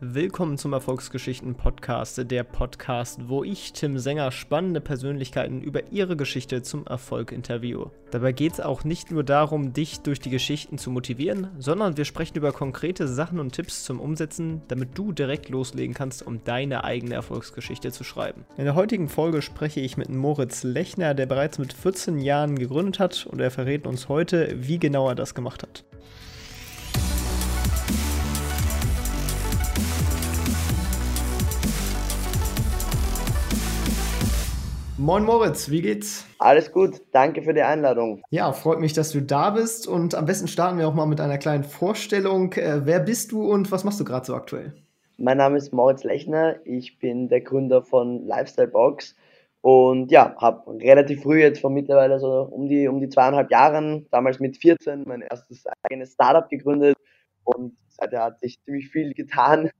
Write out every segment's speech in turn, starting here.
Willkommen zum Erfolgsgeschichten Podcast, der Podcast, wo ich, Tim Sänger, spannende Persönlichkeiten über ihre Geschichte zum Erfolg interviewe. Dabei geht es auch nicht nur darum, dich durch die Geschichten zu motivieren, sondern wir sprechen über konkrete Sachen und Tipps zum Umsetzen, damit du direkt loslegen kannst, um deine eigene Erfolgsgeschichte zu schreiben. In der heutigen Folge spreche ich mit Moritz Lechner, der bereits mit 14 Jahren gegründet hat und er verrät uns heute, wie genau er das gemacht hat. Moin Moritz, wie geht's? Alles gut, danke für die Einladung. Ja, freut mich, dass du da bist und am besten starten wir auch mal mit einer kleinen Vorstellung. Äh, wer bist du und was machst du gerade so aktuell? Mein Name ist Moritz Lechner, ich bin der Gründer von Lifestyle Box und ja, habe relativ früh jetzt vor mittlerweile so um die, um die zweieinhalb Jahren, damals mit 14, mein erstes eigenes Startup gegründet und seither hat sich ziemlich viel getan.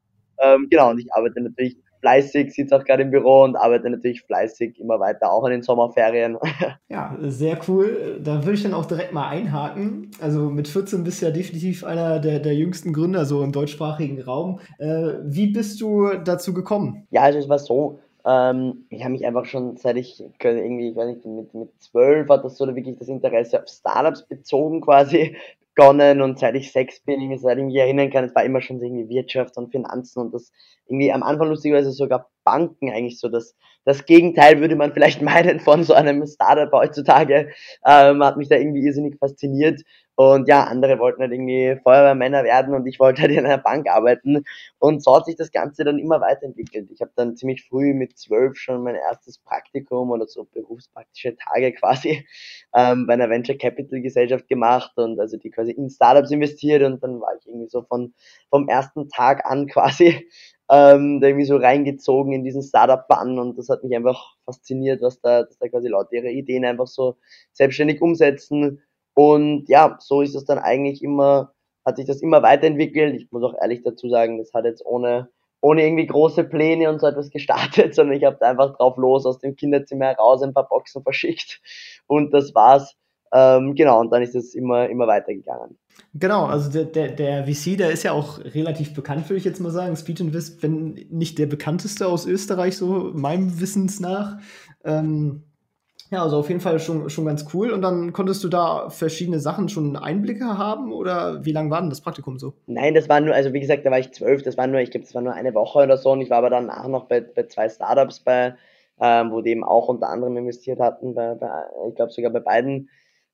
Ähm, genau, und ich arbeite natürlich fleißig, sitze auch gerade im Büro und arbeite natürlich fleißig immer weiter, auch in den Sommerferien. Ja, sehr cool. Da würde ich dann auch direkt mal einhaken. Also mit 14 bist du ja definitiv einer der, der jüngsten Gründer so im deutschsprachigen Raum. Äh, wie bist du dazu gekommen? Ja, also es war so, ähm, ich habe mich einfach schon seit ich irgendwie, ich weiß nicht, mit, mit 12 hat das so wirklich das Interesse auf Startups bezogen quasi begonnen und seit ich sechs bin, seit ich mich erinnern kann, es war immer schon irgendwie Wirtschaft und Finanzen und das irgendwie am Anfang lustigerweise sogar Banken eigentlich so das, das Gegenteil würde man vielleicht meinen von so einem Startup heutzutage, ähm, hat mich da irgendwie irrsinnig fasziniert und ja, andere wollten halt irgendwie Feuerwehrmänner werden und ich wollte halt in einer Bank arbeiten. Und so hat sich das Ganze dann immer weiterentwickelt. Ich habe dann ziemlich früh mit zwölf schon mein erstes Praktikum oder so berufspraktische Tage quasi ähm, bei einer Venture Capital Gesellschaft gemacht und also die quasi in Startups investiert und dann war ich irgendwie so von vom ersten Tag an quasi ähm, da irgendwie so reingezogen in diesen Startup-Bann und das hat mich einfach fasziniert, was da, dass da quasi Leute ihre Ideen einfach so selbstständig umsetzen und ja, so ist es dann eigentlich immer, hat sich das immer weiterentwickelt. Ich muss auch ehrlich dazu sagen, das hat jetzt ohne, ohne irgendwie große Pläne und so etwas gestartet, sondern ich habe da einfach drauf los aus dem Kinderzimmer heraus ein paar Boxen verschickt und das war's. Ähm, genau, und dann ist es immer, immer weitergegangen. Genau, also der, der, der VC, der ist ja auch relativ bekannt, würde ich jetzt mal sagen. Speed Invest, wenn nicht der bekannteste aus Österreich, so meinem Wissens nach. Ähm, ja, also auf jeden Fall schon, schon ganz cool. Und dann konntest du da verschiedene Sachen schon Einblicke haben oder wie lange war denn das Praktikum so? Nein, das war nur, also wie gesagt, da war ich zwölf, das war nur, ich glaube, das war nur eine Woche oder so und ich war aber danach noch bei, bei zwei Startups bei, ähm, wo die eben auch unter anderem investiert hatten, bei, bei ich glaube sogar bei beiden.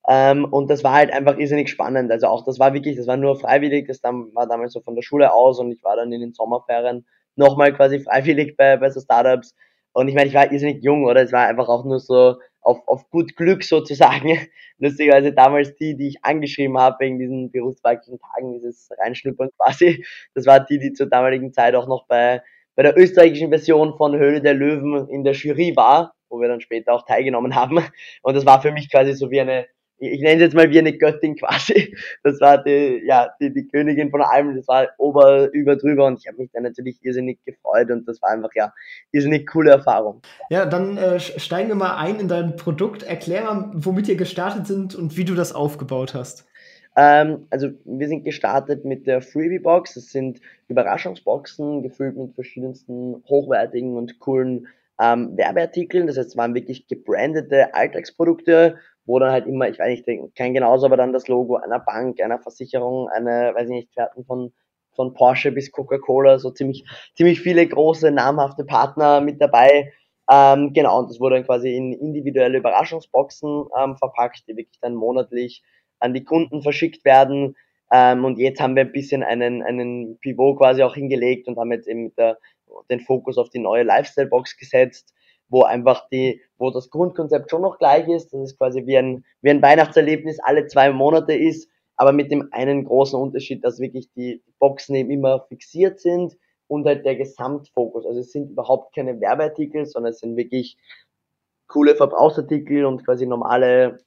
Ähm, und das war halt einfach irrsinnig spannend. Also auch das war wirklich, das war nur freiwillig, das dann, war damals so von der Schule aus und ich war dann in den Sommerferien nochmal quasi freiwillig bei, bei so Startups. Und ich meine, ich war irrsinnig jung, oder? Es war einfach auch nur so, auf, auf gut Glück sozusagen. Lustigerweise damals die, die ich angeschrieben habe wegen diesen berufspraktischen Tagen, dieses Reinschnuppern quasi, das war die, die zur damaligen Zeit auch noch bei, bei der österreichischen Version von Höhle der Löwen in der Jury war, wo wir dann später auch teilgenommen haben. Und das war für mich quasi so wie eine ich nenne es jetzt mal wie eine Göttin quasi. Das war die, ja, die, die Königin von allem, das war ober, über, drüber und ich habe mich dann natürlich irrsinnig gefreut und das war einfach, ja, irrsinnig coole Erfahrung. Ja, dann äh, steigen wir mal ein in dein Produkt. Erklär mal, womit ihr gestartet sind und wie du das aufgebaut hast. Ähm, also wir sind gestartet mit der Freebie Box. Das sind Überraschungsboxen, gefüllt mit verschiedensten hochwertigen und coolen ähm, Werbeartikeln. Das heißt, es waren wirklich gebrandete Alltagsprodukte wo dann halt immer, ich weiß nicht, kein genauso, aber dann das Logo einer Bank, einer Versicherung, eine, weiß ich nicht, Pferden von, von Porsche bis Coca-Cola, so ziemlich, ziemlich viele große, namhafte Partner mit dabei. Ähm, genau, und das wurde dann quasi in individuelle Überraschungsboxen ähm, verpackt, die wirklich dann monatlich an die Kunden verschickt werden. Ähm, und jetzt haben wir ein bisschen einen, einen Pivot quasi auch hingelegt und haben jetzt eben mit der, den Fokus auf die neue Lifestyle-Box gesetzt wo einfach die, wo das Grundkonzept schon noch gleich ist, dass es quasi wie ein, wie ein Weihnachtserlebnis alle zwei Monate ist, aber mit dem einen großen Unterschied, dass wirklich die Boxen eben immer fixiert sind und halt der Gesamtfokus. Also es sind überhaupt keine Werbeartikel, sondern es sind wirklich coole Verbrauchsartikel und quasi normale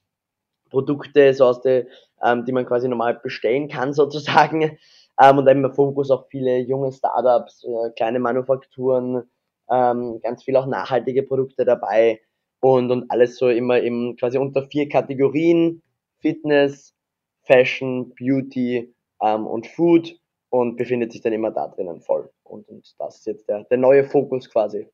Produkte, so aus der, ähm, die man quasi normal bestellen kann sozusagen. Ähm, und dann immer Fokus auf viele junge Startups, äh, kleine Manufakturen, ähm, ganz viel auch nachhaltige Produkte dabei und, und alles so immer eben quasi unter vier Kategorien, Fitness, Fashion, Beauty ähm, und Food. und befindet sich dann immer da drinnen voll. Und, und das ist jetzt der, der neue Fokus quasi.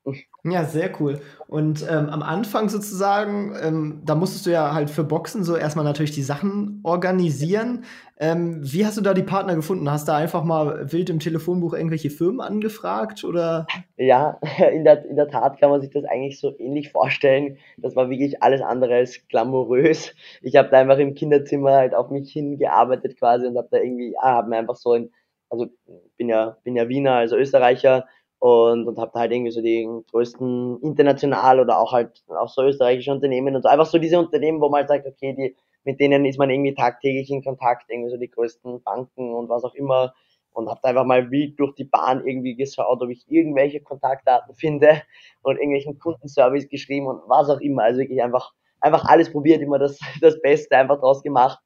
Ja, sehr cool. Und ähm, am Anfang sozusagen, ähm, da musstest du ja halt für Boxen so erstmal natürlich die Sachen organisieren. Ähm, wie hast du da die Partner gefunden? Hast du einfach mal wild im Telefonbuch irgendwelche Firmen angefragt oder? Ja, in der, in der Tat kann man sich das eigentlich so ähnlich vorstellen. Das war wirklich alles andere als glamourös. Ich habe da einfach im Kinderzimmer halt auf mich hingearbeitet quasi und habe da irgendwie, ja, habe mir einfach so ein also bin ja, bin ja Wiener, also Österreicher und, und habe halt irgendwie so die größten international oder auch halt auch so österreichische Unternehmen und so. Einfach so diese Unternehmen, wo man halt sagt, okay, die, mit denen ist man irgendwie tagtäglich in Kontakt, irgendwie so die größten Banken und was auch immer. Und habe da einfach mal wild durch die Bahn irgendwie geschaut, ob ich irgendwelche Kontaktdaten finde und irgendwelchen Kundenservice geschrieben und was auch immer, also wirklich einfach einfach alles probiert, immer das, das Beste einfach draus gemacht.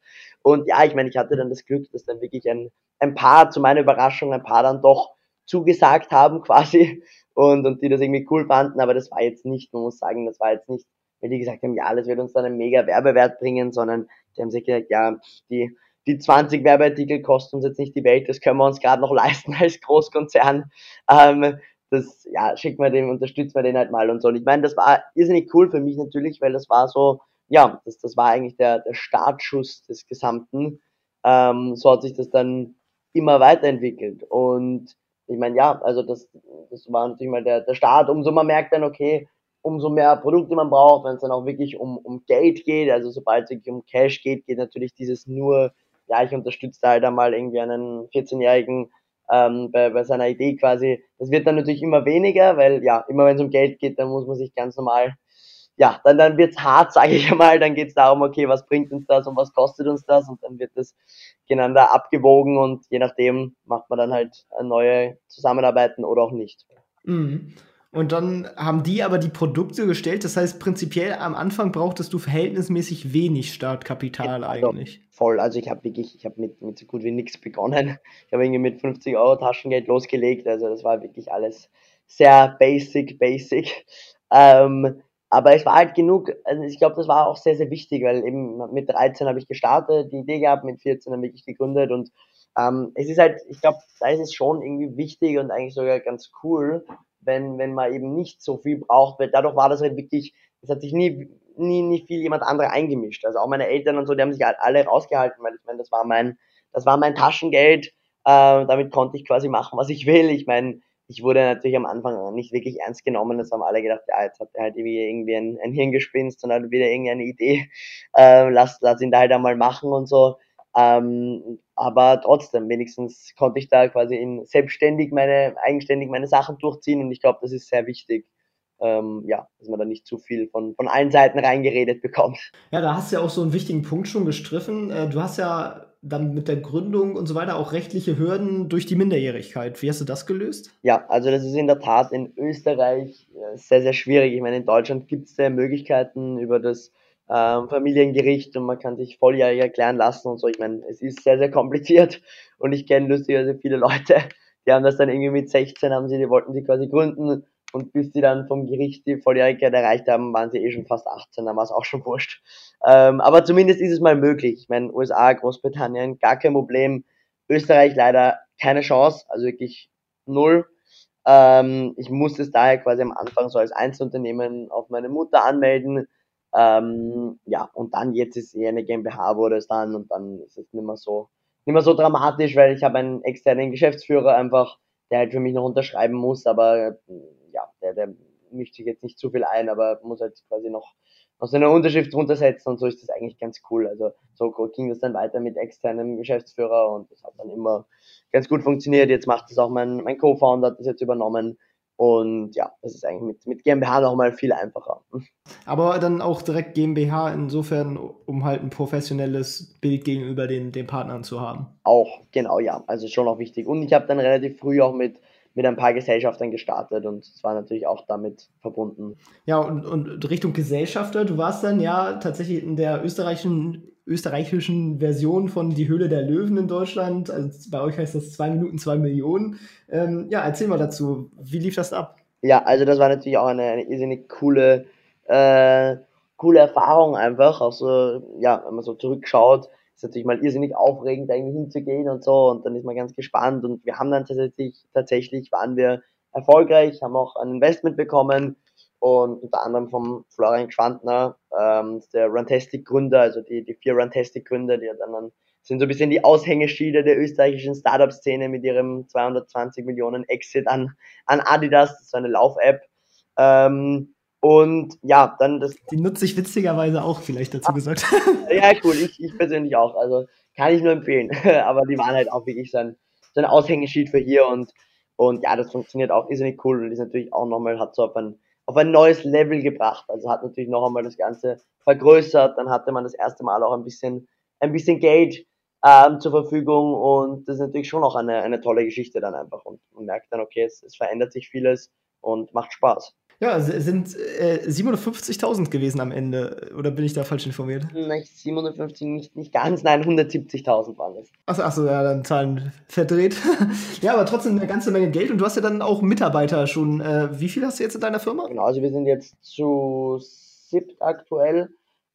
Und ja, ich meine, ich hatte dann das Glück, dass dann wirklich ein, ein paar, zu meiner Überraschung, ein paar dann doch zugesagt haben quasi und, und die das irgendwie cool fanden, aber das war jetzt nicht, man muss sagen, das war jetzt nicht, wenn die gesagt haben, ja, das wird uns dann einen mega Werbewert bringen, sondern die haben sich gesagt, ja, die, die 20 Werbeartikel kosten uns jetzt nicht die Welt, das können wir uns gerade noch leisten als Großkonzern. Ähm, das, ja, schickt man den, unterstützt man den halt mal und so. Und ich meine, das war irrsinnig cool für mich natürlich, weil das war so, ja, das, das war eigentlich der, der Startschuss des Gesamten. Ähm, so hat sich das dann immer weiterentwickelt. Und ich meine, ja, also das, das war natürlich mal der, der Start. Umso man merkt dann, okay, umso mehr Produkte man braucht, wenn es dann auch wirklich um, um Geld geht, also sobald es wirklich um Cash geht, geht natürlich dieses nur, ja, ich unterstütze halt einmal irgendwie einen 14-jährigen ähm, bei, bei seiner Idee quasi. Das wird dann natürlich immer weniger, weil ja, immer wenn es um Geld geht, dann muss man sich ganz normal, ja, dann, dann wird's hart, sage ich einmal, dann geht's darum, okay, was bringt uns das und was kostet uns das und dann wird das gegeneinander abgewogen und je nachdem macht man dann halt neue Zusammenarbeiten oder auch nicht. Mhm. Und dann haben die aber die Produkte gestellt. Das heißt, prinzipiell am Anfang brauchtest du verhältnismäßig wenig Startkapital ja, eigentlich. Voll. Also ich habe wirklich, ich habe mit, mit so gut wie nichts begonnen. Ich habe irgendwie mit 50 Euro Taschengeld losgelegt. Also das war wirklich alles sehr basic, basic. Ähm, aber es war halt genug, also ich glaube, das war auch sehr, sehr wichtig, weil eben mit 13 habe ich gestartet, die Idee gehabt, mit 14 habe ich gegründet und ähm, es ist halt, ich glaube, da ist es schon irgendwie wichtig und eigentlich sogar ganz cool, wenn, wenn man eben nicht so viel braucht, weil dadurch war das halt wirklich, es hat sich nie, nie, nie viel jemand andere eingemischt. Also auch meine Eltern und so, die haben sich halt alle rausgehalten, weil ich meine, das war mein, das war mein Taschengeld, äh, damit konnte ich quasi machen, was ich will. Ich meine, ich wurde natürlich am Anfang nicht wirklich ernst genommen. Das haben alle gedacht, ja, jetzt hat er halt irgendwie ein, ein Hirngespinst und hat wieder irgendeine Idee. Äh, lass, lass ihn da halt einmal machen und so. Ähm, aber trotzdem, wenigstens konnte ich da quasi in selbstständig meine, eigenständig meine Sachen durchziehen und ich glaube, das ist sehr wichtig. Ähm, ja, dass man da nicht zu viel von, von allen Seiten reingeredet bekommt. Ja, da hast du ja auch so einen wichtigen Punkt schon gestriffen. Äh, du hast ja dann mit der Gründung und so weiter auch rechtliche Hürden durch die Minderjährigkeit. Wie hast du das gelöst? Ja, also das ist in der Tat in Österreich äh, sehr, sehr schwierig. Ich meine, in Deutschland gibt es ja Möglichkeiten über das ähm, Familiengericht und man kann sich volljährig erklären lassen und so. Ich meine, es ist sehr, sehr kompliziert und ich kenne lustigerweise viele Leute, die haben das dann irgendwie mit 16, haben sie, die wollten sie quasi gründen und bis sie dann vom Gericht die Volljährigkeit erreicht haben, waren sie eh schon fast 18, dann war es auch schon wurscht. Ähm, aber zumindest ist es mal möglich. Ich meine, USA, Großbritannien, gar kein Problem. Österreich leider keine Chance, also wirklich null. Ähm, ich musste es daher quasi am Anfang so als Einzelunternehmen auf meine Mutter anmelden ähm, ja, und dann jetzt ist eher eine GmbH wurde es dann und dann ist es nicht mehr so, nicht mehr so dramatisch, weil ich habe einen externen Geschäftsführer einfach, der halt für mich noch unterschreiben muss, aber ja, der, der mischt sich jetzt nicht zu viel ein, aber muss halt quasi noch, noch seine Unterschrift drunter setzen und so ist das eigentlich ganz cool. Also so ging das dann weiter mit externem Geschäftsführer und das hat dann immer ganz gut funktioniert. Jetzt macht das auch mein, mein Co-Founder, hat das jetzt übernommen und ja, das ist eigentlich mit, mit GmbH nochmal viel einfacher. Aber dann auch direkt GmbH insofern, um halt ein professionelles Bild gegenüber den, den Partnern zu haben. Auch, genau, ja. Also schon auch wichtig. Und ich habe dann relativ früh auch mit, mit ein paar Gesellschaftern gestartet und es war natürlich auch damit verbunden. Ja, und, und Richtung Gesellschafter, du warst dann ja tatsächlich in der österreichischen österreichischen Version von Die Höhle der Löwen in Deutschland. Also bei euch heißt das zwei Minuten, zwei Millionen. Ähm, ja, erzähl mal dazu. Wie lief das ab? Ja, also das war natürlich auch eine, eine irrsinnig coole, äh, coole Erfahrung einfach. Auch so, ja, wenn man so zurückschaut, ist natürlich mal irrsinnig aufregend, irgendwie hinzugehen und so und dann ist man ganz gespannt und wir haben dann tatsächlich, tatsächlich waren wir erfolgreich, haben auch ein Investment bekommen und unter anderem vom Florian Schwantner, ähm, der Runtastic Gründer, also die, die vier Runtastic Gründer, die dann sind so ein bisschen die Aushängeschiede der österreichischen Startup-Szene mit ihrem 220 Millionen Exit an, an Adidas, das ist so eine Lauf-App. Ähm, und ja, dann das. Die nutze ich witzigerweise auch, vielleicht dazu gesagt. ja, cool, ich, ich persönlich auch. Also kann ich nur empfehlen. Aber die waren halt auch wirklich so ein, so ein Aushängeschild für hier und, und ja, das funktioniert auch irrsinnig cool und ist natürlich auch nochmal, hat so auf ein, auf ein neues Level gebracht. Also hat natürlich noch einmal das Ganze vergrößert. Dann hatte man das erste Mal auch ein bisschen, ein bisschen Geld ähm, zur Verfügung und das ist natürlich schon auch eine, eine tolle Geschichte dann einfach und man merkt dann, okay, es, es verändert sich vieles und macht Spaß. Ja, es sind äh, 750.000 gewesen am Ende. Oder bin ich da falsch informiert? Nein, 750 nicht, nicht ganz, nein, 170.000 waren es. Achso, achso, ja, dann Zahlen verdreht. ja, aber trotzdem eine ganze Menge Geld und du hast ja dann auch Mitarbeiter schon. Äh, wie viel hast du jetzt in deiner Firma? Genau, also wir sind jetzt zu siebt aktuell.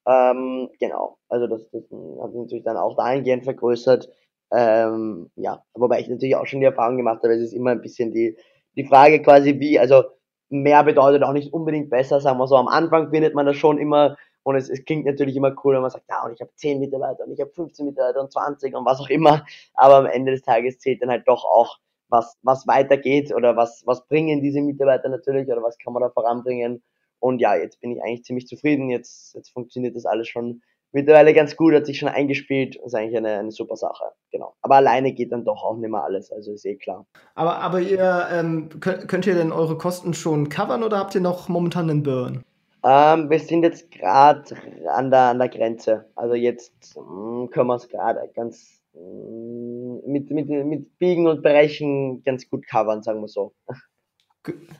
Ähm, genau, also das, das hat sich natürlich dann auch dahingehend vergrößert. Ähm, ja, wobei ich natürlich auch schon die Erfahrung gemacht habe, es ist immer ein bisschen die, die Frage quasi, wie, also mehr bedeutet auch nicht unbedingt besser, sagen wir so. Am Anfang findet man das schon immer und es, es klingt natürlich immer cool, wenn man sagt, ja, und ich habe 10 Mitarbeiter und ich habe 15 Mitarbeiter und 20 und was auch immer. Aber am Ende des Tages zählt dann halt doch auch, was, was weitergeht oder was, was bringen diese Mitarbeiter natürlich oder was kann man da voranbringen. Und ja, jetzt bin ich eigentlich ziemlich zufrieden. Jetzt, jetzt funktioniert das alles schon mittlerweile ganz gut, hat sich schon eingespielt. ist eigentlich eine, eine super Sache. Genau. Aber alleine geht dann doch auch nicht mehr alles, also ist eh klar. Aber, aber ihr ähm, könnt, könnt ihr denn eure Kosten schon covern oder habt ihr noch momentan einen Burn? Ähm, wir sind jetzt gerade an der, an der Grenze. Also jetzt mh, hm, können wir es gerade ganz mh, hm, mit, mit, mit Biegen und Brechen ganz gut covern, sagen wir so.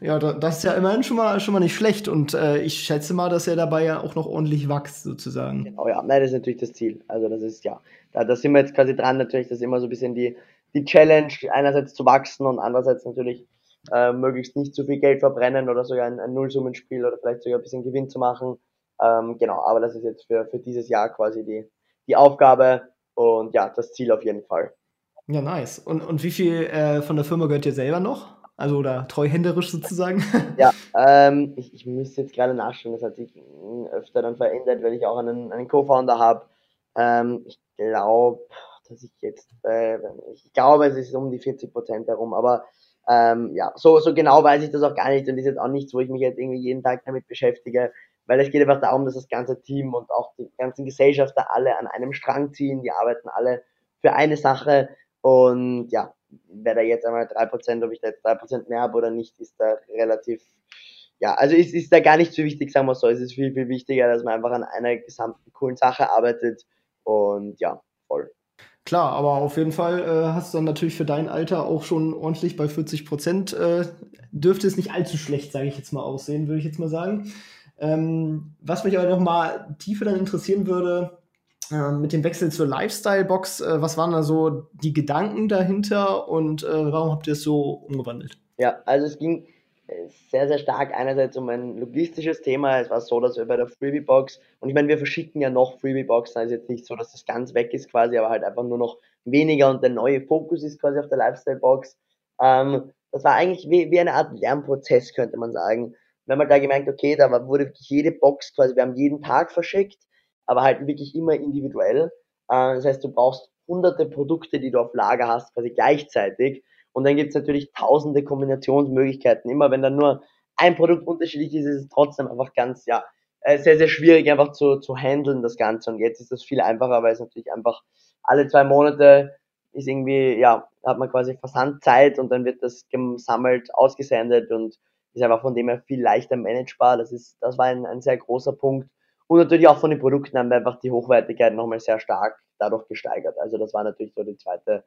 Ja, das ist ja immerhin schon mal, schon mal nicht schlecht und äh, ich schätze mal, dass er dabei ja auch noch ordentlich wächst, sozusagen. Genau, ja, nein, das ist natürlich das Ziel. Also, das ist ja, da, da sind wir jetzt quasi dran, natürlich, das ist immer so ein bisschen die, die Challenge, einerseits zu wachsen und andererseits natürlich äh, möglichst nicht zu viel Geld verbrennen oder sogar ein, ein Nullsummenspiel oder vielleicht sogar ein bisschen Gewinn zu machen. Ähm, genau, aber das ist jetzt für, für dieses Jahr quasi die, die Aufgabe und ja, das Ziel auf jeden Fall. Ja, nice. Und, und wie viel äh, von der Firma gehört dir selber noch? Also oder treuhänderisch sozusagen? Ja, ähm, ich, ich müsste jetzt gerade nachschauen, das hat sich öfter dann verändert, weil ich auch einen, einen Co-Founder habe. Ähm, ich glaube, dass ich jetzt, äh, ich glaube, es ist um die 40 Prozent herum, aber ähm, ja, so, so genau weiß ich das auch gar nicht und ist jetzt auch nichts, wo ich mich jetzt irgendwie jeden Tag damit beschäftige, weil es geht einfach darum, dass das ganze Team und auch die ganzen Gesellschafter alle an einem Strang ziehen, die arbeiten alle für eine Sache und ja, wer da jetzt einmal 3%, ob ich da jetzt 3% mehr habe oder nicht, ist da relativ, ja, also ist, ist da gar nicht so wichtig, sagen wir so. Es ist viel, viel wichtiger, dass man einfach an einer gesamten coolen Sache arbeitet und ja, voll. Klar, aber auf jeden Fall äh, hast du dann natürlich für dein Alter auch schon ordentlich bei 40 Prozent. Äh, dürfte es nicht allzu schlecht, sage ich jetzt mal, aussehen, würde ich jetzt mal sagen. Ähm, was mich aber noch mal tiefer dann interessieren würde, mit dem Wechsel zur Lifestyle-Box, äh, was waren da so die Gedanken dahinter und äh, warum habt ihr es so umgewandelt? Ja, also es ging äh, sehr, sehr stark einerseits um ein logistisches Thema. Es war so, dass wir bei der Freebie-Box, und ich meine, wir verschicken ja noch Freebie-Boxen, also jetzt nicht so, dass das ganz weg ist quasi, aber halt einfach nur noch weniger und der neue Fokus ist quasi auf der Lifestyle-Box. Ähm, das war eigentlich wie, wie eine Art Lernprozess, könnte man sagen. Wir haben halt da gemerkt, okay, da wurde jede Box quasi, wir haben jeden Tag verschickt aber halt wirklich immer individuell. Äh, das heißt, du brauchst hunderte Produkte, die du auf Lager hast, quasi gleichzeitig. Und dann gibt's natürlich tausende Kombinationsmöglichkeiten. Immer wenn dann nur ein Produkt unterschiedlich ist, ist es trotzdem einfach ganz, ja, äh, sehr, sehr schwierig einfach zu, zu handeln, das Ganze. Und jetzt ist das viel einfacher, weil es natürlich einfach alle zwei Monate ist irgendwie, ja, hat man quasi Versandzeit und dann wird das gesammelt, ausgesendet und ist einfach von dem her viel leichter managebar. Das ist, das war ein, ein sehr großer Punkt. Und natürlich auch von den Produkten haben wir einfach die Hochwertigkeit nochmal sehr stark dadurch gesteigert. Also das war natürlich so die zweite,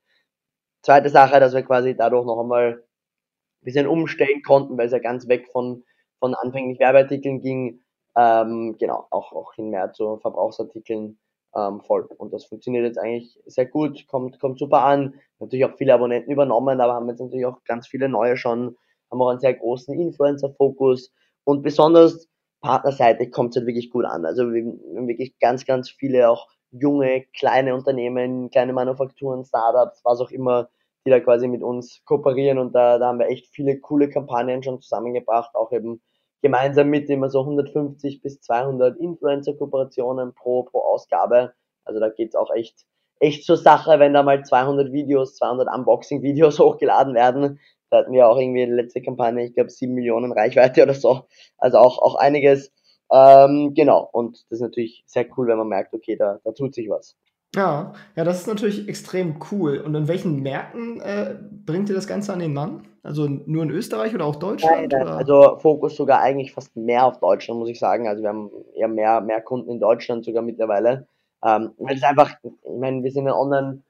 zweite Sache, dass wir quasi dadurch noch einmal ein bisschen umstellen konnten, weil es ja ganz weg von, von anfänglich Werbeartikeln ging, ähm, genau, auch, auch hin mehr zu Verbrauchsartikeln ähm, voll. Und das funktioniert jetzt eigentlich sehr gut, kommt, kommt super an. Natürlich auch viele Abonnenten übernommen, aber haben jetzt natürlich auch ganz viele neue schon, haben auch einen sehr großen Influencer-Fokus und besonders Partnerseite kommt es halt wirklich gut an. Also wir haben wirklich ganz, ganz viele auch junge, kleine Unternehmen, kleine Manufakturen, Startups, was auch immer, die da quasi mit uns kooperieren und da, da haben wir echt viele coole Kampagnen schon zusammengebracht, auch eben gemeinsam mit immer so 150 bis 200 Influencer-Kooperationen pro, pro Ausgabe. Also da geht's auch echt, echt zur Sache, wenn da mal 200 Videos, 200 Unboxing-Videos hochgeladen werden. Da hatten wir auch irgendwie in der letzten Kampagne, ich glaube, 7 Millionen Reichweite oder so. Also auch, auch einiges. Ähm, genau. Und das ist natürlich sehr cool, wenn man merkt, okay, da, da tut sich was. Ja, ja, das ist natürlich extrem cool. Und in welchen Märkten äh, bringt ihr das Ganze an den Mann? Also nur in Österreich oder auch Deutschland? Nein, nein, also Fokus sogar eigentlich fast mehr auf Deutschland, muss ich sagen. Also wir haben eher mehr, mehr Kunden in Deutschland sogar mittlerweile. Ähm, weil es einfach, ich meine, wir sind ein Online,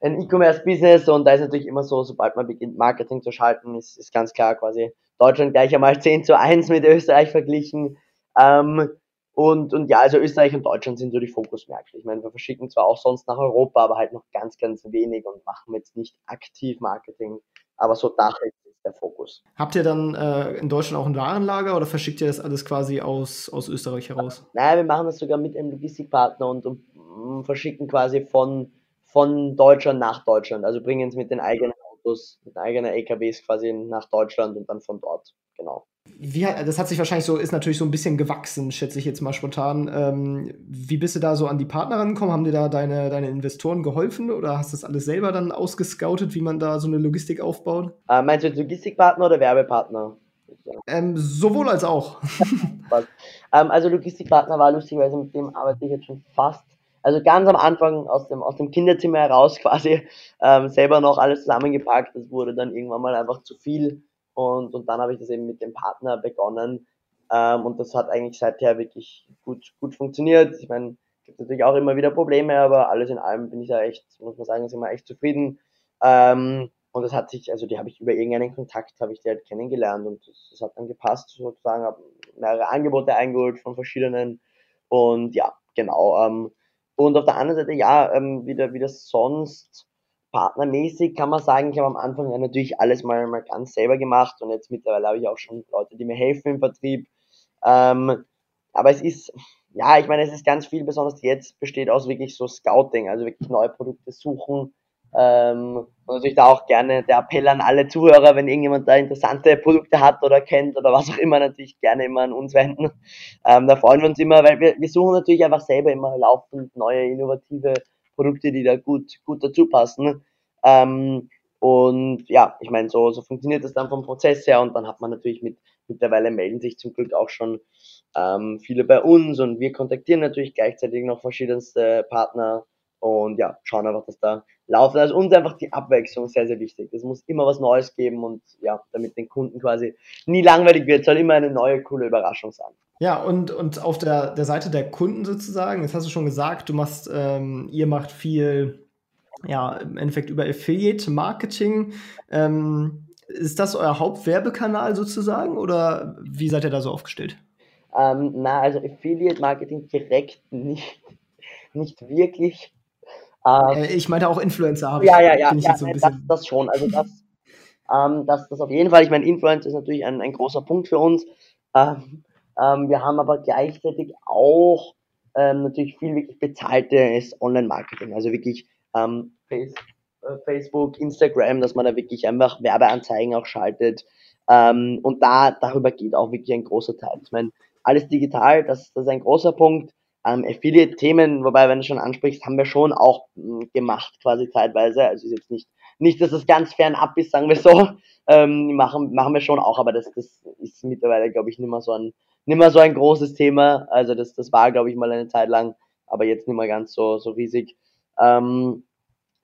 ein E-Commerce-Business und da ist natürlich immer so, sobald man beginnt, Marketing zu schalten, ist, ist ganz klar quasi Deutschland gleich einmal 10 zu 1 mit Österreich verglichen. Ähm, und, und ja, also Österreich und Deutschland sind so die Fokusmärkte. Ich meine, wir verschicken zwar auch sonst nach Europa, aber halt noch ganz, ganz wenig und machen jetzt nicht aktiv Marketing. Aber so Dach ist der Fokus. Habt ihr dann äh, in Deutschland auch ein Warenlager oder verschickt ihr das alles quasi aus, aus Österreich heraus? Nein, wir machen das sogar mit einem Logistikpartner und, und, und verschicken quasi von, von Deutschland nach Deutschland. Also bringen es mit den eigenen Autos, mit eigenen LKWs quasi nach Deutschland und dann von dort. Genau wie, das hat sich wahrscheinlich so, ist natürlich so ein bisschen gewachsen, schätze ich jetzt mal spontan. Ähm, wie bist du da so an die Partner rangekommen? Haben dir da deine, deine Investoren geholfen oder hast du das alles selber dann ausgescoutet, wie man da so eine Logistik aufbaut? Äh, meinst du jetzt Logistikpartner oder Werbepartner? Ähm, sowohl als auch. ähm, also Logistikpartner war lustigerweise, mit dem arbeite ich jetzt schon fast, also ganz am Anfang aus dem, aus dem Kinderzimmer heraus quasi, ähm, selber noch alles zusammengepackt. Das wurde dann irgendwann mal einfach zu viel und, und dann habe ich das eben mit dem Partner begonnen. Ähm, und das hat eigentlich seither wirklich gut, gut funktioniert. Ich meine, es gibt natürlich auch immer wieder Probleme, aber alles in allem bin ich da echt, muss man sagen, sind wir echt zufrieden. Ähm, und das hat sich, also die habe ich über irgendeinen Kontakt, habe ich die halt kennengelernt und das, das hat dann gepasst, sozusagen, habe mehrere Angebote eingeholt von verschiedenen und ja, genau. Ähm, und auf der anderen Seite, ja, ähm, wieder, wie das sonst partnermäßig kann man sagen, ich habe am Anfang ja natürlich alles mal, mal ganz selber gemacht und jetzt mittlerweile habe ich auch schon Leute, die mir helfen im Vertrieb. Ähm, aber es ist, ja, ich meine, es ist ganz viel, besonders jetzt besteht aus wirklich so Scouting, also wirklich neue Produkte suchen. Ähm, und natürlich da auch gerne der Appell an alle Zuhörer, wenn irgendjemand da interessante Produkte hat oder kennt oder was auch immer, natürlich gerne immer an uns wenden. Ähm, da freuen wir uns immer, weil wir, wir suchen natürlich einfach selber immer laufend neue, innovative Produkte, die da gut, gut dazu passen. Ähm, und ja, ich meine, so, so funktioniert das dann vom Prozess her und dann hat man natürlich mit, mittlerweile melden sich zum Glück auch schon ähm, viele bei uns und wir kontaktieren natürlich gleichzeitig noch verschiedenste Partner und ja, schauen einfach, dass da laufen. Also uns einfach die Abwechslung sehr, sehr wichtig. Es muss immer was Neues geben und ja, damit den Kunden quasi nie langweilig wird, soll immer eine neue, coole Überraschung sein. Ja, und, und auf der, der Seite der Kunden sozusagen, jetzt hast du schon gesagt, du machst, ähm, ihr macht viel, ja, im Endeffekt über Affiliate-Marketing. Ähm, ist das euer Hauptwerbekanal sozusagen oder wie seid ihr da so aufgestellt? Ähm, na, also Affiliate-Marketing direkt nicht, nicht wirklich. Ähm, äh, ich meinte auch Influencer habe ja, ich. Ja, ja, ja, so das, das, schon. Also das, ähm, das, das auf jeden Fall. Ich meine, Influencer ist natürlich ein, ein großer Punkt für uns. Ähm, ähm, wir haben aber gleichzeitig auch ähm, natürlich viel wirklich bezahltes Online-Marketing, also wirklich ähm, äh, Facebook, Instagram, dass man da wirklich einfach Werbeanzeigen auch schaltet. Und da darüber geht auch wirklich ein großer Teil. Ich meine, alles digital, das, das ist ein großer Punkt. Ähm, Affiliate-Themen, wobei, wenn du schon ansprichst, haben wir schon auch mh, hm, gemacht, quasi zeitweise. Also ist jetzt nicht, nicht, dass es ganz fernab ist, sagen wir so. Ähm, machen, machen wir schon auch, aber das, das ist mittlerweile, glaube ich, nicht mehr so ein, nicht mehr so ein großes Thema. Also das, das war, glaube ich, mal eine Zeit lang, aber jetzt nicht mehr ganz so, so riesig. Ähm,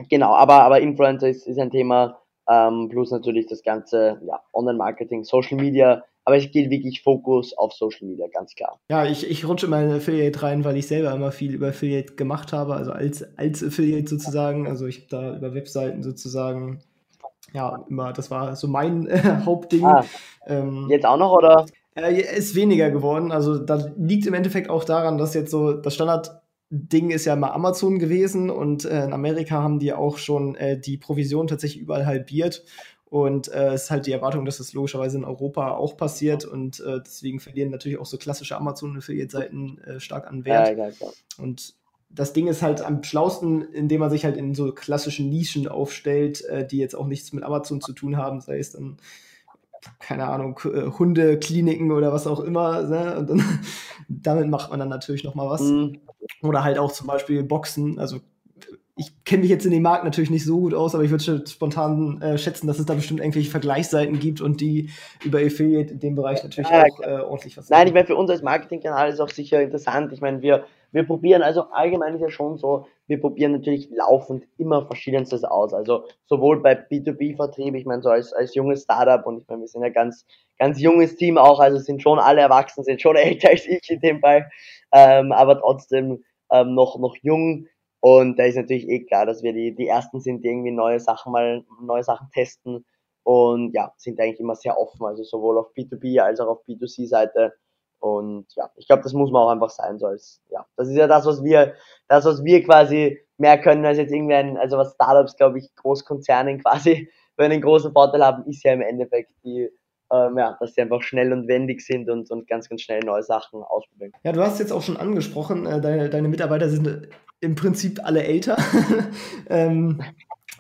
genau, aber, aber Influencer ist, ist ein Thema, ähm, plus natürlich das ganze ja, Online-Marketing, Social Media, aber es geht wirklich Fokus auf Social Media, ganz klar. Ja, ich, ich rutsche in meine Affiliate rein, weil ich selber immer viel über Affiliate gemacht habe, also als, als Affiliate sozusagen. Also ich habe da über Webseiten sozusagen, ja, immer, das war so mein äh, Hauptding. Ah, ähm, jetzt auch noch, oder? Äh, ist weniger geworden. Also da liegt im Endeffekt auch daran, dass jetzt so das Standardding ist ja immer Amazon gewesen und äh, in Amerika haben die auch schon äh, die Provision tatsächlich überall halbiert. Und äh, es ist halt die Erwartung, dass das logischerweise in Europa auch passiert und äh, deswegen verlieren natürlich auch so klassische Amazon-Affiliate-Seiten äh, stark an Wert. Ja, ja, ja. Und das Ding ist halt am schlausten, indem man sich halt in so klassischen Nischen aufstellt, äh, die jetzt auch nichts mit Amazon zu tun haben, sei es dann, keine Ahnung, äh, Hundekliniken oder was auch immer. Ne? Und dann, damit macht man dann natürlich noch mal was. Mhm. Oder halt auch zum Beispiel Boxen. Also ich kenne mich jetzt in dem Markt natürlich nicht so gut aus, aber ich würde spontan äh, schätzen, dass es da bestimmt irgendwelche Vergleichsseiten gibt und die über Affiliate in dem Bereich natürlich ja, auch äh, ordentlich was Nein, ich meine, für uns als Marketingkanal ist auch sicher interessant. Ich meine, wir, wir probieren, also allgemein ist ja schon so, wir probieren natürlich laufend immer verschiedenstes aus. Also sowohl bei B2B-Vertrieb, ich meine, so als, als junges Startup und ich meine, wir sind ja ganz, ganz junges Team auch, also sind schon alle erwachsen, sind schon älter als ich in dem Fall, ähm, aber trotzdem ähm, noch, noch jung und da ist natürlich eh klar, dass wir die, die Ersten sind, die irgendwie neue Sachen mal, neue Sachen testen. Und ja, sind eigentlich immer sehr offen, also sowohl auf B2B als auch auf B2C-Seite. Und ja, ich glaube, das muss man auch einfach sein, so als, ja, das ist ja das, was wir, das, was wir quasi mehr können als jetzt irgendwie ein, also was Startups, glaube ich, Großkonzernen quasi, wenn einen großen Vorteil haben, ist ja im Endeffekt die, ähm, ja, dass sie einfach schnell und wendig sind und, und ganz, ganz schnell neue Sachen ausprobieren. Ja, du hast jetzt auch schon angesprochen, äh, deine, deine Mitarbeiter sind im Prinzip alle älter. ähm,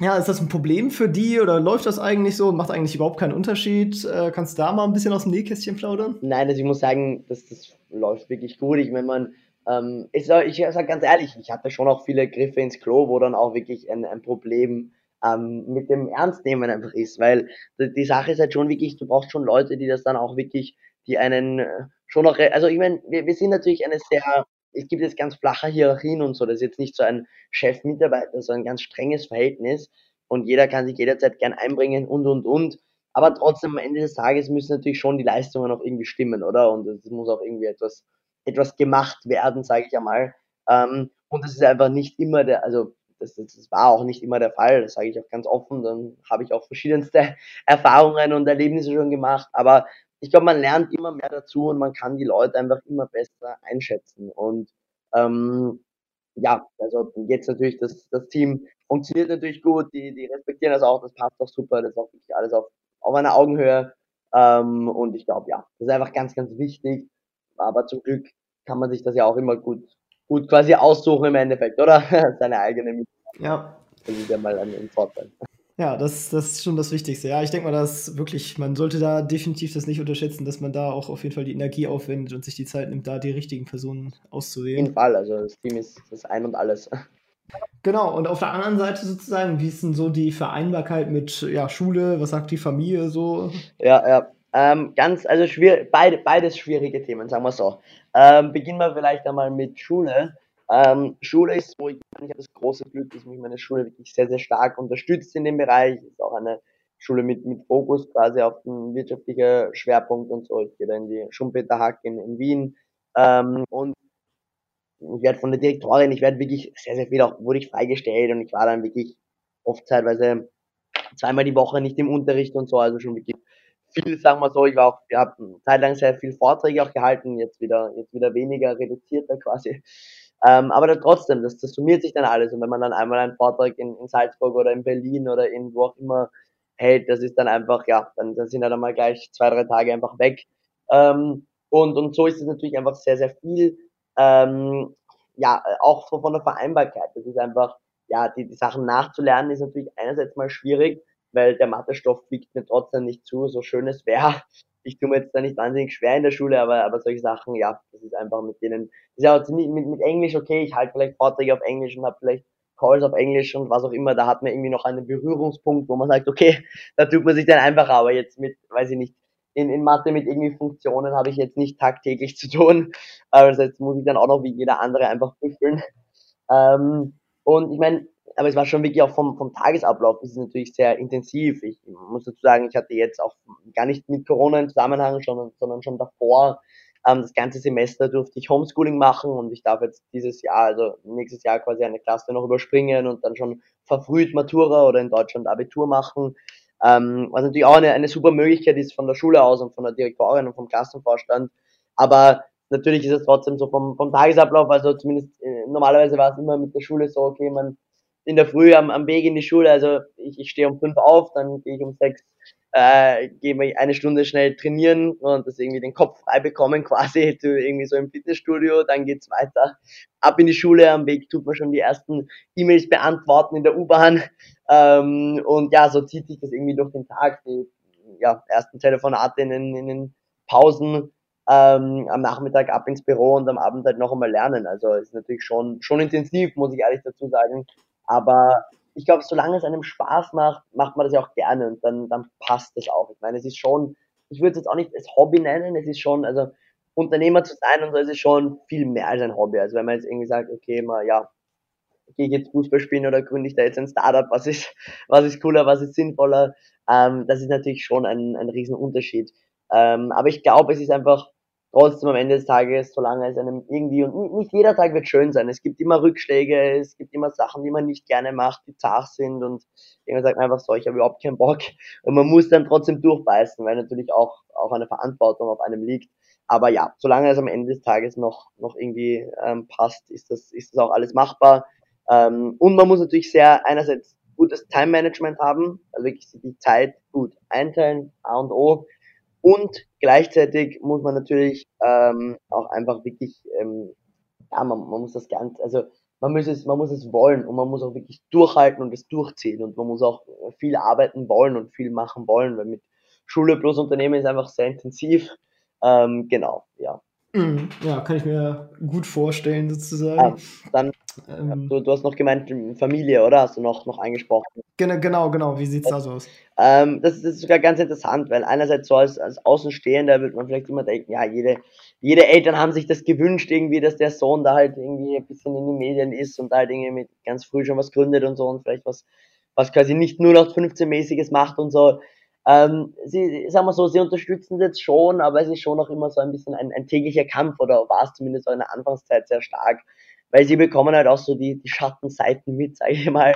ja, ist das ein Problem für die oder läuft das eigentlich so? Macht eigentlich überhaupt keinen Unterschied? Äh, kannst du da mal ein bisschen aus dem Nähkästchen plaudern? Nein, also ich muss sagen, das, das läuft wirklich gut. Ich meine, man, ähm, ich, sage ganz ehrlich, ich hatte schon auch viele Griffe ins Klo, wo dann auch wirklich ein, ein Problem ähm, mit dem Ernstnehmen einfach ist, weil die, die Sache ist halt schon wirklich, du brauchst schon Leute, die das dann auch wirklich, die einen äh, schon noch, also ich meine, wir, wir sind natürlich eine sehr es gibt jetzt ganz flache Hierarchien und so. Das ist jetzt nicht so ein Chef-Mitarbeiter, sondern ein ganz strenges Verhältnis. Und jeder kann sich jederzeit gern einbringen und, und, und. Aber trotzdem, am Ende des Tages müssen natürlich schon die Leistungen auch irgendwie stimmen, oder? Und es muss auch irgendwie etwas, etwas gemacht werden, sage ich einmal. Ähm, und das ist einfach nicht immer der, also das, das, das war auch nicht immer der Fall, das sage ich auch ganz offen. Dann habe ich auch verschiedenste Erfahrungen und Erlebnisse schon gemacht. Aber ich glaube, man lernt immer mehr dazu und man kann die Leute einfach immer besser einschätzen. Und ähm, ja, also jetzt natürlich das, das Team funktioniert natürlich gut, die, die respektieren das auch, das passt auch super, das ist auch wirklich alles auf, auf einer Augenhöhe. Ähm, und ich glaube, ja, das ist einfach ganz, ganz wichtig. Aber zum Glück kann man sich das ja auch immer gut, gut quasi aussuchen im Endeffekt, oder? Seine eigene Miete. Ja. Das ist ja mal ein, ein Vorteil. Ja, das, das ist schon das Wichtigste. Ja, ich denke mal, dass wirklich, man sollte da definitiv das nicht unterschätzen, dass man da auch auf jeden Fall die Energie aufwendet und sich die Zeit nimmt, da die richtigen Personen auszuwählen. Auf jeden Fall, also das Team ist das Ein und Alles. Genau, und auf der anderen Seite sozusagen, wie ist denn so die Vereinbarkeit mit ja, Schule, was sagt die Familie so? Ja, ja. Ähm, ganz, also schwierig, beide, beides schwierige Themen, sagen wir so. Ähm, beginnen wir vielleicht einmal mit Schule. Ähm, Schule ist, wo ich, ich habe das große Glück, dass mich meine Schule wirklich sehr, sehr stark unterstützt in dem Bereich. Ist auch eine Schule mit, mit Fokus quasi auf den wirtschaftlichen Schwerpunkt und so. Ich gehe da in die Schumpeter Hack in, in Wien. Ähm, und ich werde von der Direktorin, ich werde wirklich sehr, sehr viel auch, wurde ich freigestellt und ich war dann wirklich oft zeitweise zweimal die Woche nicht im Unterricht und so, also schon wirklich viel, sagen wir so, ich war auch, ich habe zeitlang sehr viel Vorträge auch gehalten, jetzt wieder, jetzt wieder weniger reduzierter quasi. Ähm, aber trotzdem, das, das summiert sich dann alles. Und wenn man dann einmal einen Vortrag in, in Salzburg oder in Berlin oder in wo auch immer hält, das ist dann einfach, ja, dann, dann sind dann mal gleich zwei, drei Tage einfach weg. Ähm, und, und so ist es natürlich einfach sehr, sehr viel. Ähm, ja, auch so von der Vereinbarkeit. Das ist einfach, ja, die, die Sachen nachzulernen ist natürlich einerseits mal schwierig, weil der Mathestoff liegt mir trotzdem nicht zu, so schön es wäre ich tue mir jetzt da nicht wahnsinnig schwer in der Schule, aber, aber solche Sachen, ja, das ist einfach mit denen, ist ja auch mit, mit Englisch okay, ich halte vielleicht Vorträge auf Englisch und habe vielleicht Calls auf Englisch und was auch immer, da hat man irgendwie noch einen Berührungspunkt, wo man sagt, okay, da tut man sich dann einfacher, aber jetzt mit, weiß ich nicht, in, in Mathe mit irgendwie Funktionen habe ich jetzt nicht tagtäglich zu tun, also jetzt muss ich dann auch noch wie jeder andere einfach büffeln. Ähm, und ich meine, aber es war schon wirklich auch vom, vom Tagesablauf ist es natürlich sehr intensiv. Ich muss dazu sagen, ich hatte jetzt auch gar nicht mit Corona im Zusammenhang, sondern, sondern schon davor. Ähm, das ganze Semester durfte ich Homeschooling machen und ich darf jetzt dieses Jahr, also nächstes Jahr quasi eine Klasse noch überspringen und dann schon verfrüht Matura oder in Deutschland Abitur machen. Ähm, was natürlich auch eine, eine super Möglichkeit ist von der Schule aus und von der Direktorin und vom Klassenvorstand. Aber natürlich ist es trotzdem so vom, vom Tagesablauf, also zumindest äh, normalerweise war es immer mit der Schule so, okay, man in der Früh am, am Weg in die Schule, also ich, ich stehe um fünf auf, dann gehe ich um sechs äh, gehen wir eine Stunde schnell trainieren und das irgendwie den Kopf frei bekommen, quasi irgendwie so im Fitnessstudio, dann geht's weiter. Ab in die Schule, am Weg tut man schon die ersten E-Mails beantworten in der U-Bahn. Ähm, und ja, so zieht sich das irgendwie durch den Tag. Die ja, ersten Telefonate in den, in den Pausen, ähm, am Nachmittag ab ins Büro und am Abend halt noch einmal lernen. Also ist natürlich schon, schon intensiv, muss ich ehrlich dazu sagen. Aber ich glaube, solange es einem Spaß macht, macht man das ja auch gerne und dann, dann passt das auch. Ich meine, es ist schon, ich würde es jetzt auch nicht als Hobby nennen, es ist schon, also Unternehmer zu sein und so, es ist schon viel mehr als ein Hobby. Also wenn man jetzt irgendwie sagt, okay, mal, ja, gehe ich jetzt Fußball spielen oder gründe ich da jetzt ein Startup, was ist, was ist cooler, was ist sinnvoller, ähm, das ist natürlich schon ein, ein Riesenunterschied. Ähm, aber ich glaube, es ist einfach trotzdem am Ende des Tages, solange es einem irgendwie, und nicht jeder Tag wird schön sein. Es gibt immer Rückschläge, es gibt immer Sachen, die man nicht gerne macht, die zart sind und irgendwann sagt man einfach so, ich habe überhaupt keinen Bock. Und man muss dann trotzdem durchbeißen, weil natürlich auch, auch eine Verantwortung auf einem liegt. Aber ja, solange es am Ende des Tages noch, noch irgendwie ähm, passt, ist das, ist das auch alles machbar. Ähm, und man muss natürlich sehr einerseits gutes Time-Management haben, also wirklich die Zeit gut einteilen, A und O. Und gleichzeitig muss man natürlich ähm, auch einfach wirklich, ähm, ja, man, man muss das Ganze, also man muss es, man muss es wollen und man muss auch wirklich durchhalten und es durchziehen und man muss auch viel arbeiten wollen und viel machen wollen, weil mit Schule plus Unternehmen ist einfach sehr intensiv. Ähm, genau, ja. Mhm. Ja, kann ich mir gut vorstellen, sozusagen. Ja, dann, ähm, du, du, hast noch gemeint, Familie, oder? Hast du noch, noch angesprochen? Genau, genau, genau. Wie sieht es da so aus? Ähm, das, das, ist sogar ganz interessant, weil einerseits so als, als Außenstehender wird man vielleicht immer denken, ja, jede, jede Eltern haben sich das gewünscht, irgendwie, dass der Sohn da halt irgendwie ein bisschen in den Medien ist und da halt irgendwie mit ganz früh schon was gründet und so und vielleicht was, was quasi nicht nur noch 15-mäßiges macht und so. Ähm, sie, sagen wir so, sie unterstützen es jetzt schon, aber es ist schon noch immer so ein bisschen ein, ein täglicher Kampf oder war es zumindest auch in der Anfangszeit sehr stark, weil sie bekommen halt auch so die, die Schattenseiten mit, sage ich mal.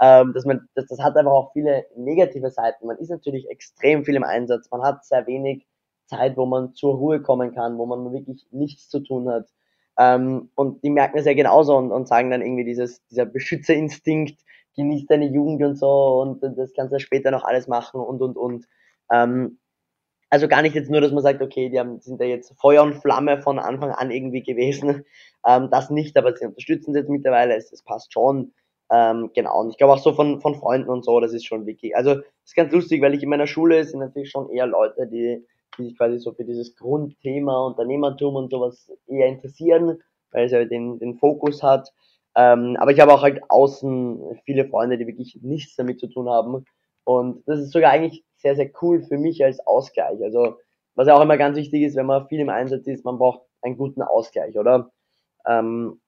Ähm, dass man, das, das hat einfach auch viele negative Seiten. Man ist natürlich extrem viel im Einsatz, man hat sehr wenig Zeit, wo man zur Ruhe kommen kann, wo man wirklich nichts zu tun hat. Ähm, und die merken es ja genauso und, und sagen dann irgendwie dieses, dieser Beschützerinstinkt, genieß deine Jugend und so und das kannst du später noch alles machen und und und. Ähm, also gar nicht jetzt nur, dass man sagt, okay, die haben, sind da jetzt Feuer und Flamme von Anfang an irgendwie gewesen. Ähm, das nicht, aber sie unterstützen es jetzt mittlerweile, es, es passt schon. Ähm, genau, und ich glaube auch so von, von Freunden und so, das ist schon wichtig. Also ist ganz lustig, weil ich in meiner Schule sind natürlich schon eher Leute, die, die sich quasi so für dieses Grundthema Unternehmertum und sowas eher interessieren, weil es ja den, den Fokus hat. Ähm, aber ich habe auch halt außen viele Freunde, die wirklich nichts damit zu tun haben. Und das ist sogar eigentlich sehr, sehr cool für mich als Ausgleich. Also, was ja auch immer ganz wichtig ist, wenn man viel im Einsatz ist, man braucht einen guten Ausgleich, oder? Ähm,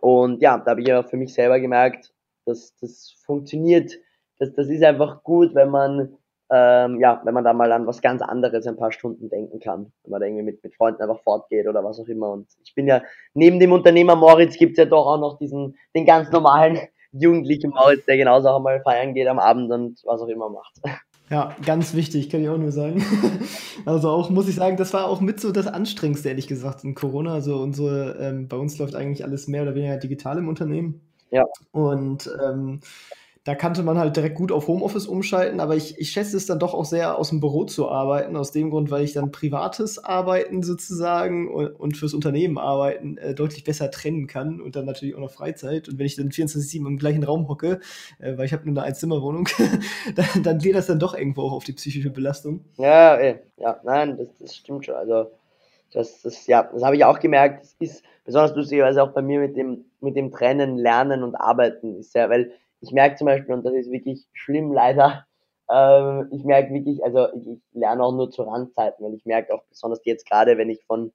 und ja, da habe ich ja für mich selber gemerkt, dass das funktioniert. Das, das ist einfach gut, wenn man ähm, ja, wenn man da mal an was ganz anderes ein paar Stunden denken kann, wenn man da irgendwie mit, mit Freunden einfach fortgeht oder was auch immer. Und ich bin ja, neben dem Unternehmer Moritz gibt's ja doch auch noch diesen, den ganz normalen jugendlichen Moritz, der genauso auch mal feiern geht am Abend und was auch immer macht. Ja, ganz wichtig, kann ich auch nur sagen. Also auch muss ich sagen, das war auch mit so das Anstrengendste, ehrlich gesagt, in Corona. Also unsere, ähm, bei uns läuft eigentlich alles mehr oder weniger digital im Unternehmen. Ja. Und ähm, da kannte man halt direkt gut auf Homeoffice umschalten, aber ich, ich schätze es dann doch auch sehr, aus dem Büro zu arbeiten, aus dem Grund, weil ich dann privates Arbeiten sozusagen und, und fürs Unternehmen arbeiten äh, deutlich besser trennen kann und dann natürlich auch noch Freizeit. Und wenn ich dann 24-7 im gleichen Raum hocke, äh, weil ich habe nur eine Einzimmerwohnung, dann, dann geht das dann doch irgendwo auch auf die psychische Belastung. Ja, ey, ja, nein, das, das stimmt schon. Also das, das, ja, das habe ich auch gemerkt. Das ist besonders lustigerweise auch bei mir mit dem, mit dem Trennen, Lernen und Arbeiten ist ja, weil ich merke zum Beispiel, und das ist wirklich schlimm leider, ähm, ich merke wirklich, also ich, ich lerne auch nur zu Randzeiten, weil ich merke auch besonders jetzt gerade, wenn ich von,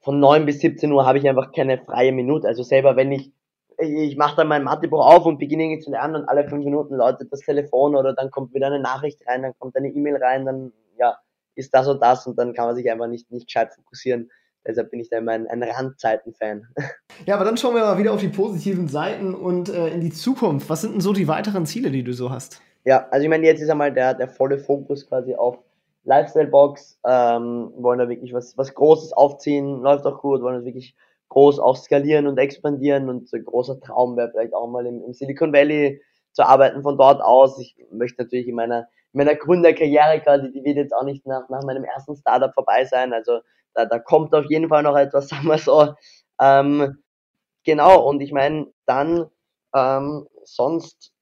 von 9 bis 17 Uhr habe ich einfach keine freie Minute. Also selber, wenn ich, ich mache dann mein Mathebuch auf und beginne zu lernen und alle fünf Minuten läutet das Telefon oder dann kommt wieder eine Nachricht rein, dann kommt eine E-Mail rein, dann ja, ist das und das und dann kann man sich einfach nicht, nicht gescheit fokussieren. Deshalb bin ich da immer ein, ein Randzeiten-Fan. Ja, aber dann schauen wir mal wieder auf die positiven Seiten und äh, in die Zukunft. Was sind denn so die weiteren Ziele, die du so hast? Ja, also ich meine, jetzt ist einmal der, der volle Fokus quasi auf Lifestyle-Box. Ähm, wollen da wirklich was, was Großes aufziehen, läuft auch gut, wollen das wirklich groß auch skalieren und expandieren und so ein großer Traum wäre vielleicht auch mal im, im Silicon Valley zu arbeiten von dort aus. Ich möchte natürlich in meiner meiner Gründerkarriere quasi, die wird jetzt auch nicht nach, nach meinem ersten Startup vorbei sein. Also da, da kommt auf jeden Fall noch etwas, sagen wir so. Ähm, genau, und ich meine, dann ähm, sonst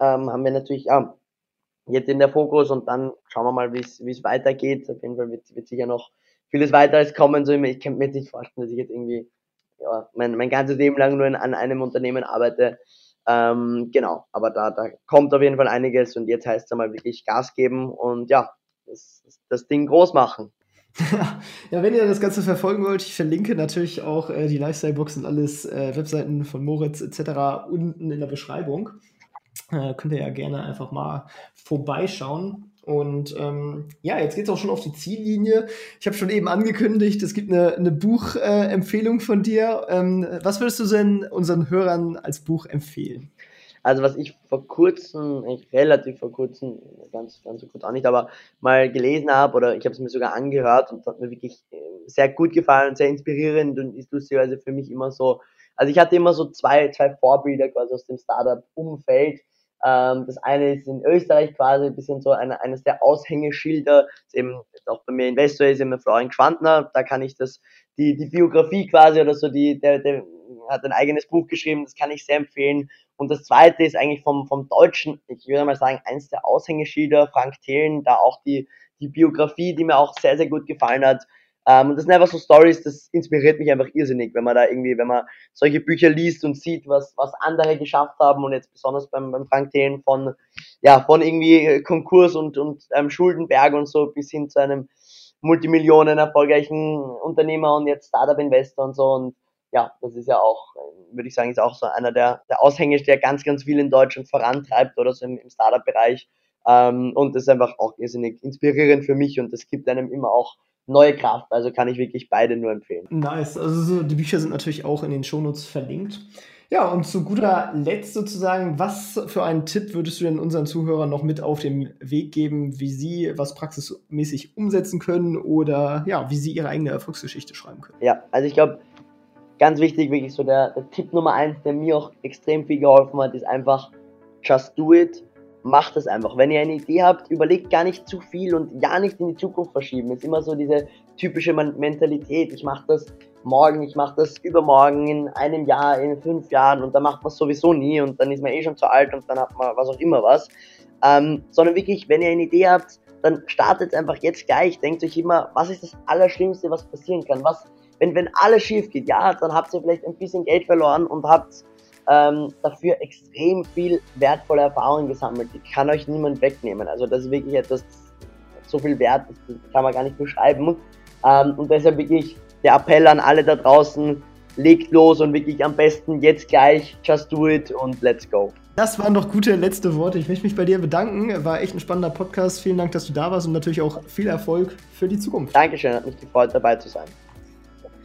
ähm, haben wir natürlich ja, jetzt in der Fokus und dann schauen wir mal, wie es weitergeht. Auf jeden Fall wird, wird sicher noch vieles weiteres kommen. So, ich kann mir jetzt nicht vorstellen, dass ich jetzt irgendwie ja, mein, mein ganzes Leben lang nur in, an einem Unternehmen arbeite. Ähm, genau, aber da, da kommt auf jeden Fall einiges und jetzt heißt es einmal wirklich Gas geben und ja, das, das Ding groß machen. ja, wenn ihr das Ganze verfolgen wollt, ich verlinke natürlich auch äh, die Lifestyle-Box und alles äh, Webseiten von Moritz etc. unten in der Beschreibung. Äh, könnt ihr ja gerne einfach mal vorbeischauen. Und ähm, ja, jetzt geht es auch schon auf die Ziellinie. Ich habe schon eben angekündigt, es gibt eine, eine Buchempfehlung von dir. Ähm, was würdest du denn unseren Hörern als Buch empfehlen? Also was ich vor kurzem, relativ vor kurzem, ganz, ganz so kurz auch nicht, aber mal gelesen habe oder ich habe es mir sogar angehört und hat mir wirklich äh, sehr gut gefallen und sehr inspirierend und ist lustigerweise für mich immer so, also ich hatte immer so zwei, zwei Vorbilder quasi aus dem Startup-Umfeld, ähm, das eine ist in Österreich quasi ein bisschen so eine, eines der Aushängeschilder, ist eben auch bei mir Investor ist eben Florian Quantner, da kann ich das, die, die Biografie quasi oder so, die, der, der hat ein eigenes Buch geschrieben, das kann ich sehr empfehlen. Und das zweite ist eigentlich vom, vom Deutschen, ich würde mal sagen, eins der Aushängeschilder, Frank Thelen, da auch die, die Biografie, die mir auch sehr, sehr gut gefallen hat, ähm, und das sind einfach so Stories, das inspiriert mich einfach irrsinnig, wenn man da irgendwie, wenn man solche Bücher liest und sieht, was, was andere geschafft haben und jetzt besonders beim, beim Frank Thelen von, ja, von irgendwie Konkurs und, und ähm, Schuldenberg und so bis hin zu einem Multimillionen erfolgreichen Unternehmer und jetzt Startup-Investor und so und ja, das ist ja auch, würde ich sagen, ist auch so einer der, der Aushänge, der ganz, ganz viel in Deutschland vorantreibt oder so im, im Startup-Bereich. Ähm, und das ist einfach auch irrsinnig inspirierend für mich und das gibt einem immer auch neue Kraft. Also kann ich wirklich beide nur empfehlen. Nice. Also so, die Bücher sind natürlich auch in den Shownotes verlinkt. Ja, und zu guter Letzt sozusagen, was für einen Tipp würdest du denn unseren Zuhörern noch mit auf den Weg geben, wie sie was praxismäßig umsetzen können oder ja, wie sie ihre eigene Erfolgsgeschichte schreiben können? Ja, also ich glaube, ganz wichtig, wirklich so der, der Tipp Nummer eins, der mir auch extrem viel geholfen hat, ist einfach just do it macht es einfach. Wenn ihr eine Idee habt, überlegt gar nicht zu viel und ja nicht in die Zukunft verschieben. Es ist immer so diese typische Mentalität. Ich mache das morgen, ich mache das übermorgen, in einem Jahr, in fünf Jahren und dann macht man es sowieso nie und dann ist man eh schon zu alt und dann hat man was auch immer was. Ähm, sondern wirklich, wenn ihr eine Idee habt, dann startet einfach jetzt gleich. Denkt euch immer, was ist das Allerschlimmste, was passieren kann? Was, wenn, wenn alles schief geht, ja, dann habt ihr vielleicht ein bisschen Geld verloren und habt ähm, dafür extrem viel wertvolle Erfahrungen gesammelt. Die kann euch niemand wegnehmen. Also das ist wirklich etwas, so viel wert, das kann man gar nicht beschreiben. Ähm, und deshalb wirklich der Appell an alle da draußen, legt los und wirklich am besten jetzt gleich, just do it und let's go. Das waren doch gute letzte Worte. Ich möchte mich bei dir bedanken. War echt ein spannender Podcast. Vielen Dank, dass du da warst und natürlich auch viel Erfolg für die Zukunft. Dankeschön, hat mich gefreut, dabei zu sein.